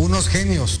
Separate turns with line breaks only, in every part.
unos genios.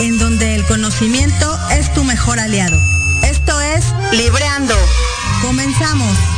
en donde el conocimiento es tu mejor aliado. Esto es Libreando. Comenzamos.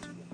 possible.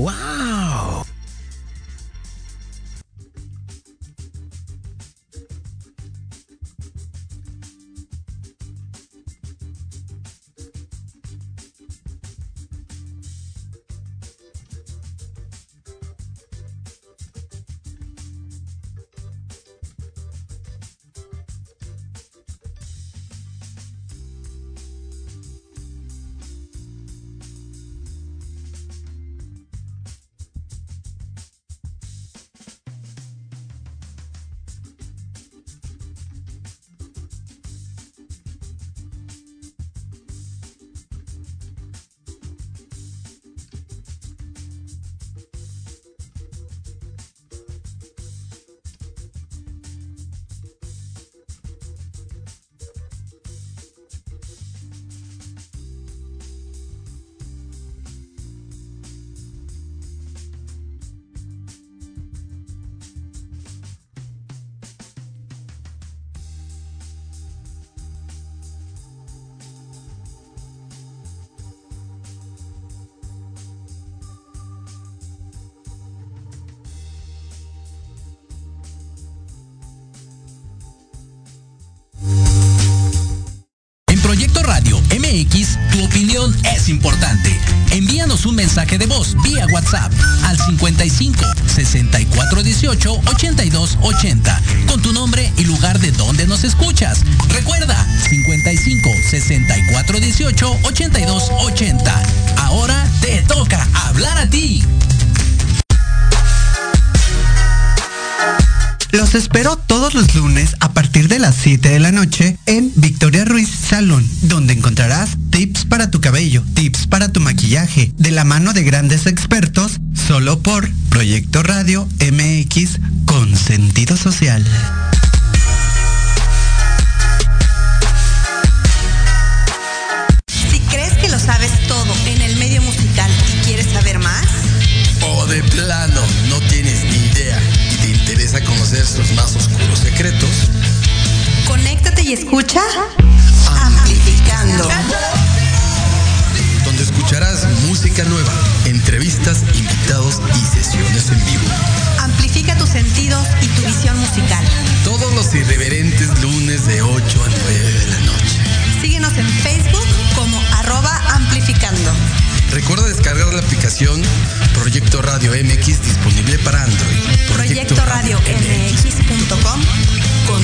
¡Wow! Opinión es importante. Envíanos un mensaje de voz vía WhatsApp al 55 64 18 82 80 con tu nombre y lugar de donde nos escuchas. Recuerda 55 64 18 82 80. Ahora te toca hablar a ti.
Los espero todos los lunes a partir de las 7 de la noche en Victoria Ruiz Salón, donde encontrarás para tu cabello, tips para tu maquillaje, de la mano de grandes expertos, solo por Proyecto Radio MX con sentido social.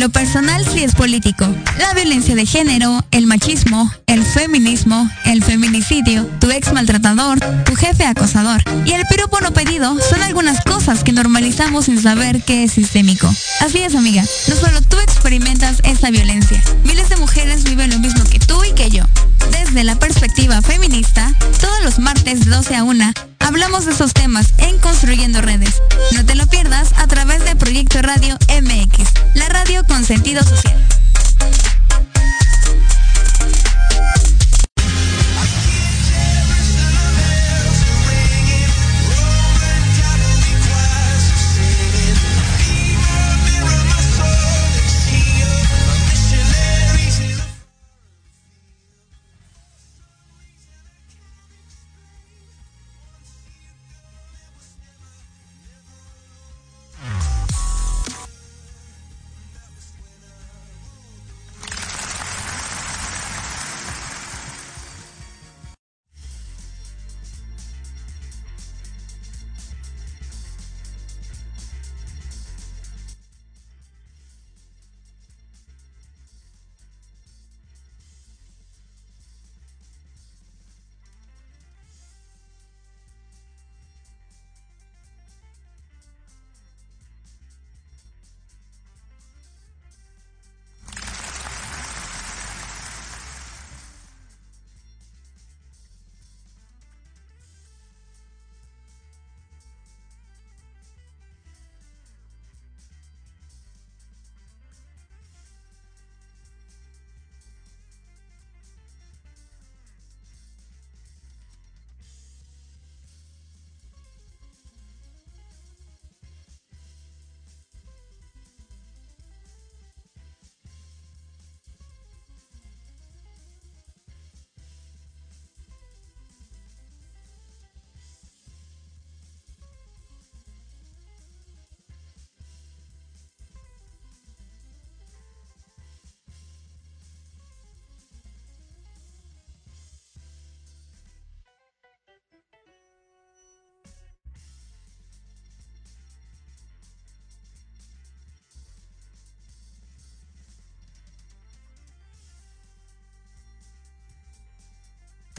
Lo personal sí es político. La violencia de género, el machismo, el feminismo, el feminicidio, tu ex maltratador, tu jefe acosador y el piropo no pedido son algunas cosas que normalizamos sin saber que es sistémico. Así es, amiga. No solo tú experimentas esta violencia. Miles de mujeres viven lo mismo que tú y que yo. Desde la perspectiva feminista, todos los martes de 12 a 1 hablamos de esos temas en Construyendo Redes. No te lo pierdas a través de Proyecto Radio MX, la radio con sentido social.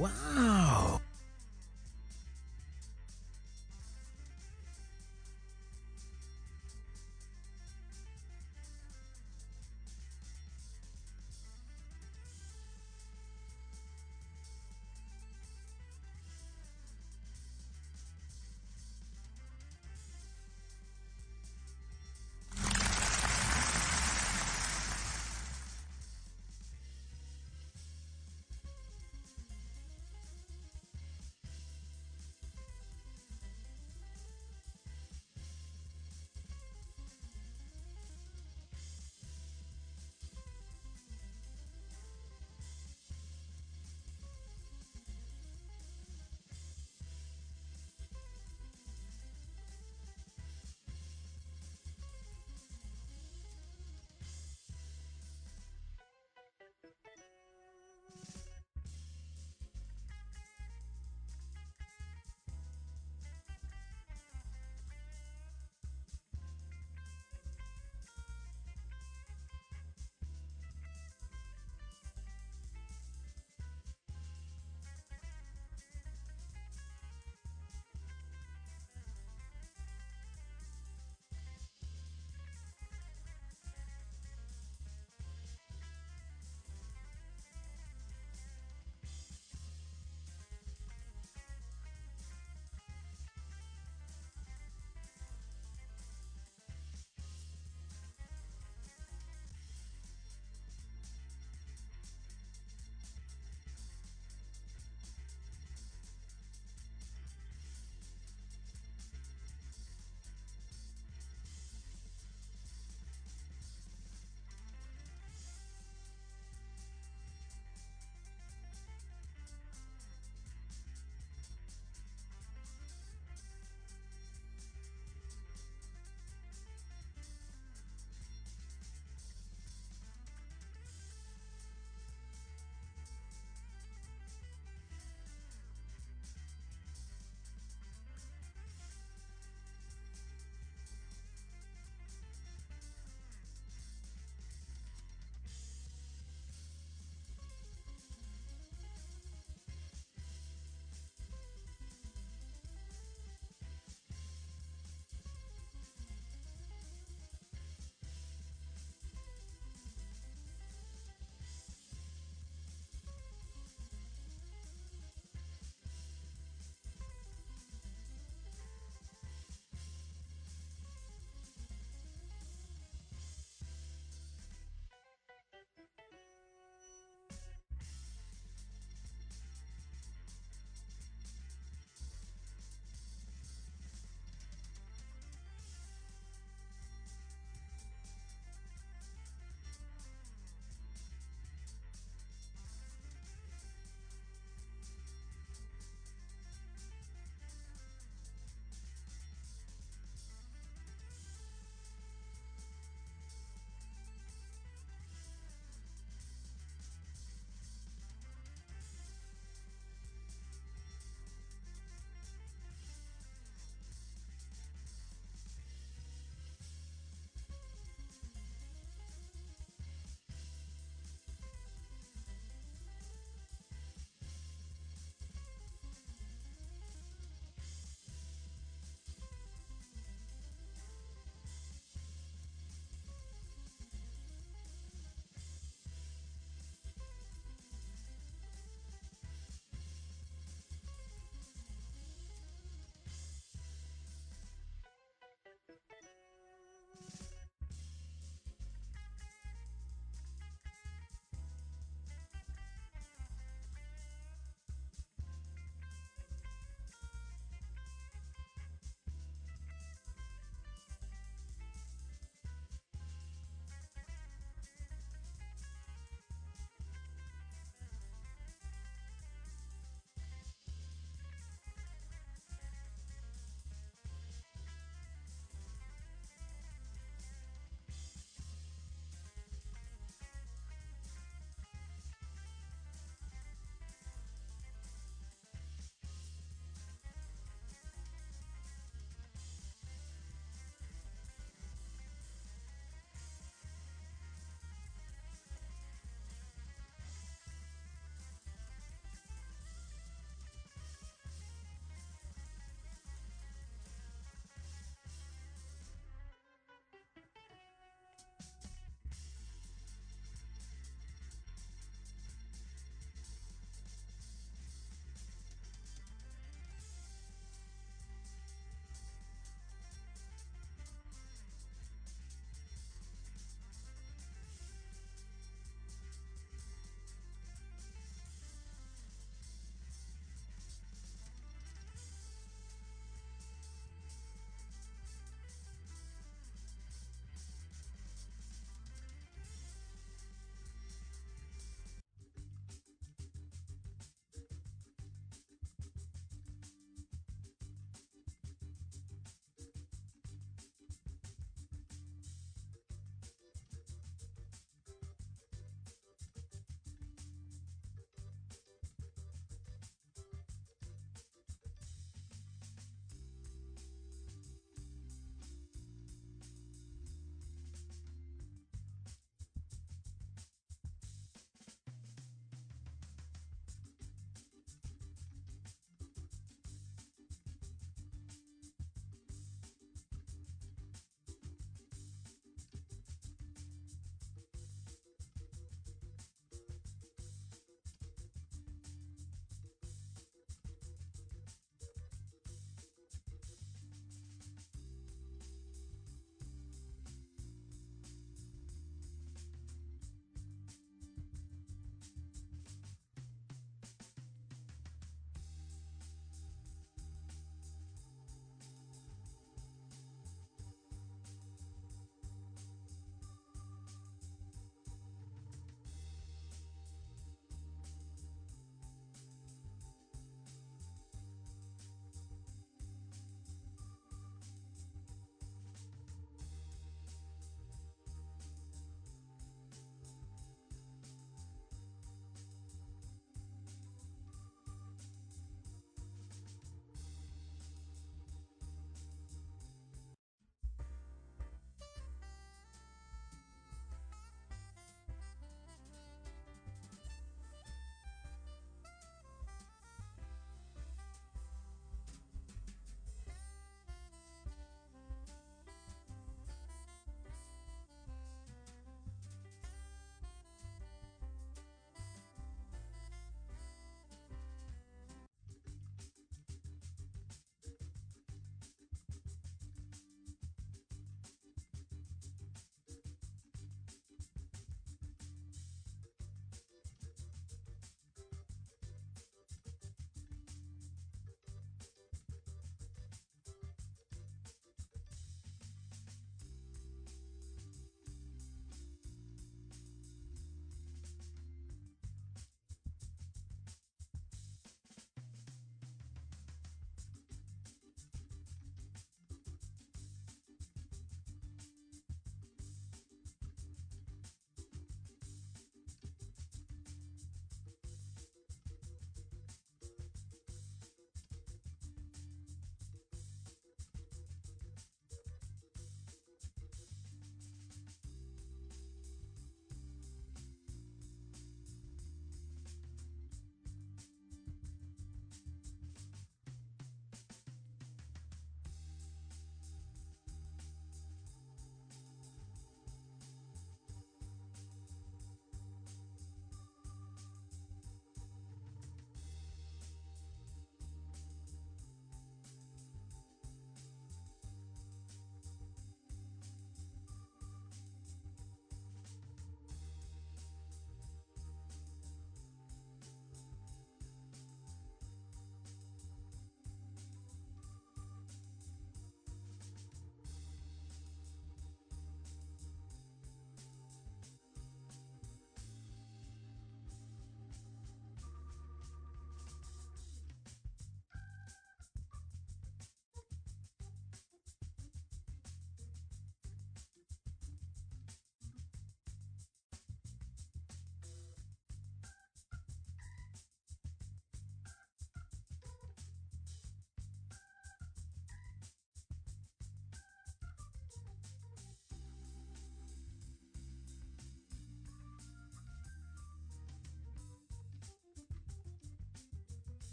¡Wow!